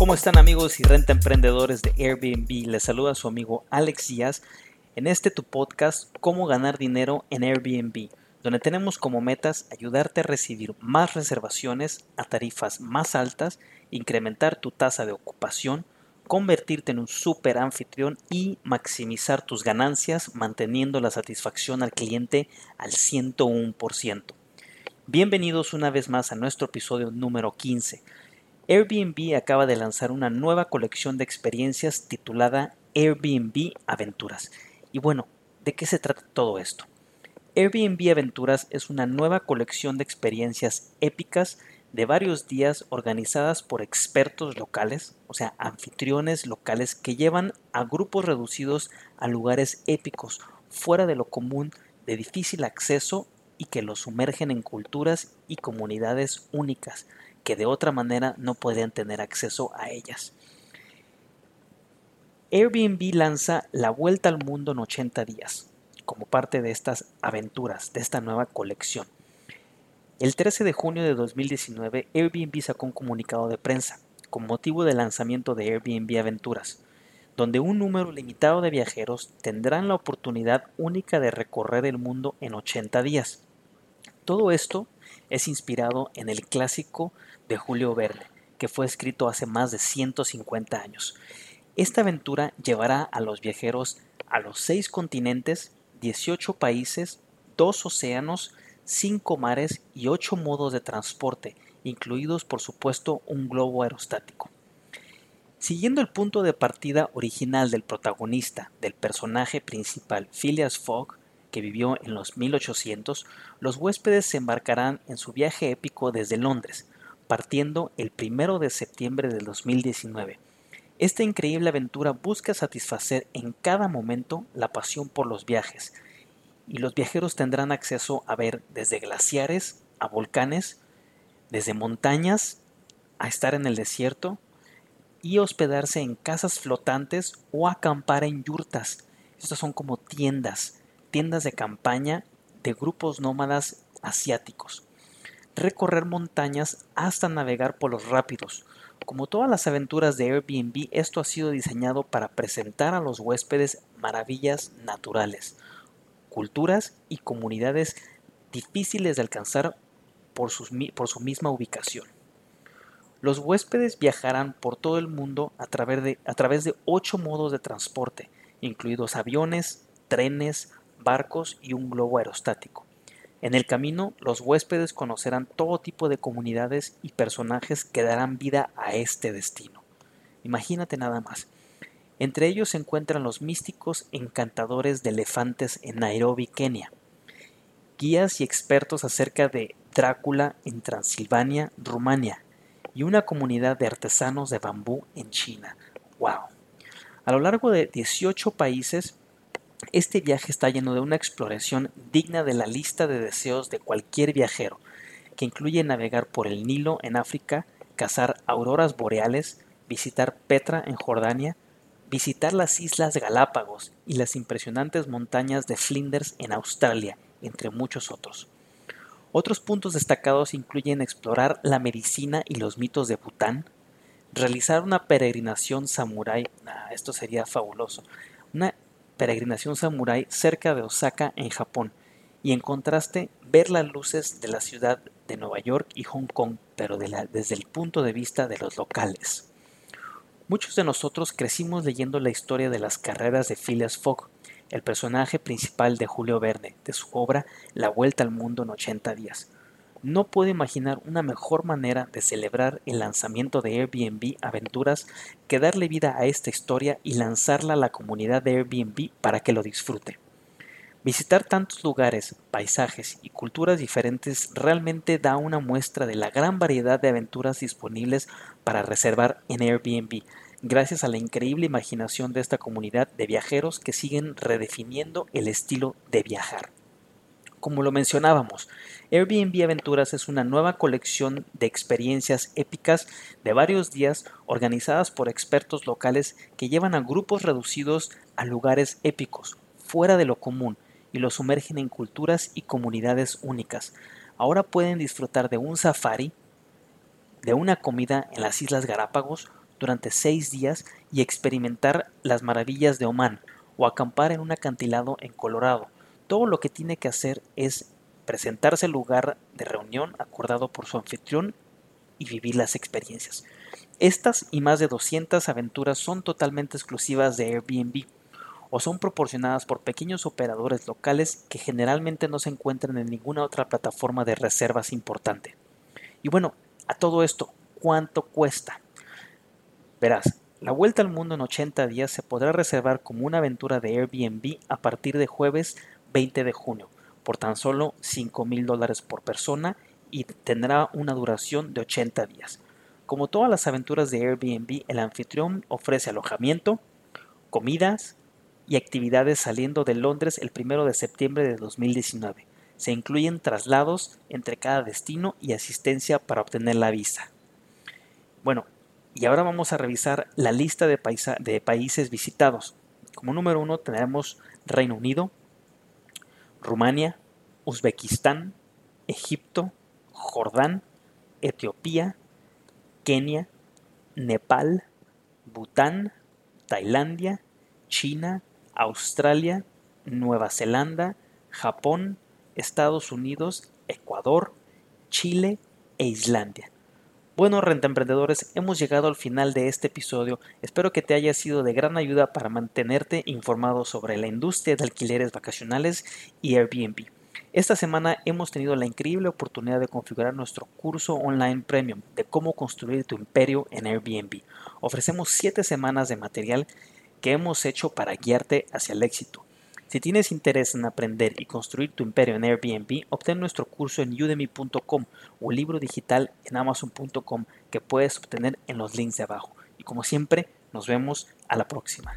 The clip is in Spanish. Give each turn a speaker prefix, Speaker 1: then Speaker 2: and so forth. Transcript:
Speaker 1: ¿Cómo están amigos y renta emprendedores de Airbnb? Les saluda su amigo Alex Díaz en este tu podcast Cómo ganar dinero en Airbnb, donde tenemos como metas ayudarte a recibir más reservaciones a tarifas más altas, incrementar tu tasa de ocupación, convertirte en un super anfitrión y maximizar tus ganancias manteniendo la satisfacción al cliente al 101%. Bienvenidos una vez más a nuestro episodio número 15. Airbnb acaba de lanzar una nueva colección de experiencias titulada Airbnb Aventuras. Y bueno, ¿de qué se trata todo esto? Airbnb Aventuras es una nueva colección de experiencias épicas de varios días organizadas por expertos locales, o sea, anfitriones locales que llevan a grupos reducidos a lugares épicos, fuera de lo común, de difícil acceso y que los sumergen en culturas y comunidades únicas que de otra manera no podrían tener acceso a ellas. Airbnb lanza la vuelta al mundo en 80 días, como parte de estas aventuras, de esta nueva colección. El 13 de junio de 2019, Airbnb sacó un comunicado de prensa con motivo del lanzamiento de Airbnb Aventuras, donde un número limitado de viajeros tendrán la oportunidad única de recorrer el mundo en 80 días. Todo esto es inspirado en el clásico de Julio Verne, que fue escrito hace más de 150 años. Esta aventura llevará a los viajeros a los seis continentes, 18 países, dos océanos, cinco mares y ocho modos de transporte, incluidos por supuesto un globo aerostático. Siguiendo el punto de partida original del protagonista, del personaje principal, Phileas Fogg, que vivió en los 1800, los huéspedes se embarcarán en su viaje épico desde Londres, partiendo el 1 de septiembre del 2019. Esta increíble aventura busca satisfacer en cada momento la pasión por los viajes, y los viajeros tendrán acceso a ver desde glaciares a volcanes, desde montañas a estar en el desierto y hospedarse en casas flotantes o acampar en yurtas. Estas son como tiendas, tiendas de campaña de grupos nómadas asiáticos. Recorrer montañas hasta navegar por los rápidos. Como todas las aventuras de Airbnb, esto ha sido diseñado para presentar a los huéspedes maravillas naturales culturas y comunidades difíciles de alcanzar por, por su misma ubicación. Los huéspedes viajarán por todo el mundo a través, de, a través de ocho modos de transporte, incluidos aviones, trenes, barcos y un globo aerostático. En el camino, los huéspedes conocerán todo tipo de comunidades y personajes que darán vida a este destino. Imagínate nada más. Entre ellos se encuentran los místicos encantadores de elefantes en Nairobi, Kenia, guías y expertos acerca de Drácula en Transilvania, Rumania, y una comunidad de artesanos de bambú en China. ¡Wow! A lo largo de 18 países, este viaje está lleno de una exploración digna de la lista de deseos de cualquier viajero, que incluye navegar por el Nilo en África, cazar auroras boreales, visitar Petra en Jordania, visitar las Islas Galápagos y las impresionantes montañas de Flinders en Australia, entre muchos otros. Otros puntos destacados incluyen explorar la medicina y los mitos de Bután, realizar una peregrinación samurái, esto sería fabuloso, una peregrinación samurái cerca de Osaka en Japón, y en contraste ver las luces de la ciudad de Nueva York y Hong Kong, pero desde el punto de vista de los locales. Muchos de nosotros crecimos leyendo la historia de las carreras de Phileas Fogg, el personaje principal de Julio Verne, de su obra La Vuelta al Mundo en 80 días. No puedo imaginar una mejor manera de celebrar el lanzamiento de Airbnb Aventuras que darle vida a esta historia y lanzarla a la comunidad de Airbnb para que lo disfrute. Visitar tantos lugares, paisajes y culturas diferentes realmente da una muestra de la gran variedad de aventuras disponibles para reservar en Airbnb, gracias a la increíble imaginación de esta comunidad de viajeros que siguen redefiniendo el estilo de viajar. Como lo mencionábamos, Airbnb Aventuras es una nueva colección de experiencias épicas de varios días organizadas por expertos locales que llevan a grupos reducidos a lugares épicos, fuera de lo común, y los sumergen en culturas y comunidades únicas. Ahora pueden disfrutar de un safari, de una comida en las Islas Galápagos, durante seis días y experimentar las maravillas de Oman o acampar en un acantilado en Colorado. Todo lo que tiene que hacer es presentarse al lugar de reunión acordado por su anfitrión y vivir las experiencias. Estas y más de 200 aventuras son totalmente exclusivas de Airbnb o son proporcionadas por pequeños operadores locales que generalmente no se encuentran en ninguna otra plataforma de reservas importante. Y bueno, a todo esto, ¿cuánto cuesta? Verás, la vuelta al mundo en 80 días se podrá reservar como una aventura de Airbnb a partir de jueves 20 de junio, por tan solo 5 mil dólares por persona y tendrá una duración de 80 días. Como todas las aventuras de Airbnb, el anfitrión ofrece alojamiento, comidas, y actividades saliendo de Londres el 1 de septiembre de 2019. Se incluyen traslados entre cada destino y asistencia para obtener la visa. Bueno, y ahora vamos a revisar la lista de, de países visitados. Como número uno tenemos Reino Unido, Rumania, Uzbekistán, Egipto, Jordán, Etiopía, Kenia, Nepal, Bután, Tailandia, China, Australia, Nueva Zelanda, Japón, Estados Unidos, Ecuador, Chile e Islandia. Bueno, renta emprendedores, hemos llegado al final de este episodio. Espero que te haya sido de gran ayuda para mantenerte informado sobre la industria de alquileres vacacionales y Airbnb. Esta semana hemos tenido la increíble oportunidad de configurar nuestro curso online premium de cómo construir tu imperio en Airbnb. Ofrecemos 7 semanas de material que hemos hecho para guiarte hacia el éxito. Si tienes interés en aprender y construir tu imperio en Airbnb, obtén nuestro curso en udemy.com o libro digital en amazon.com que puedes obtener en los links de abajo. Y como siempre, nos vemos a la próxima.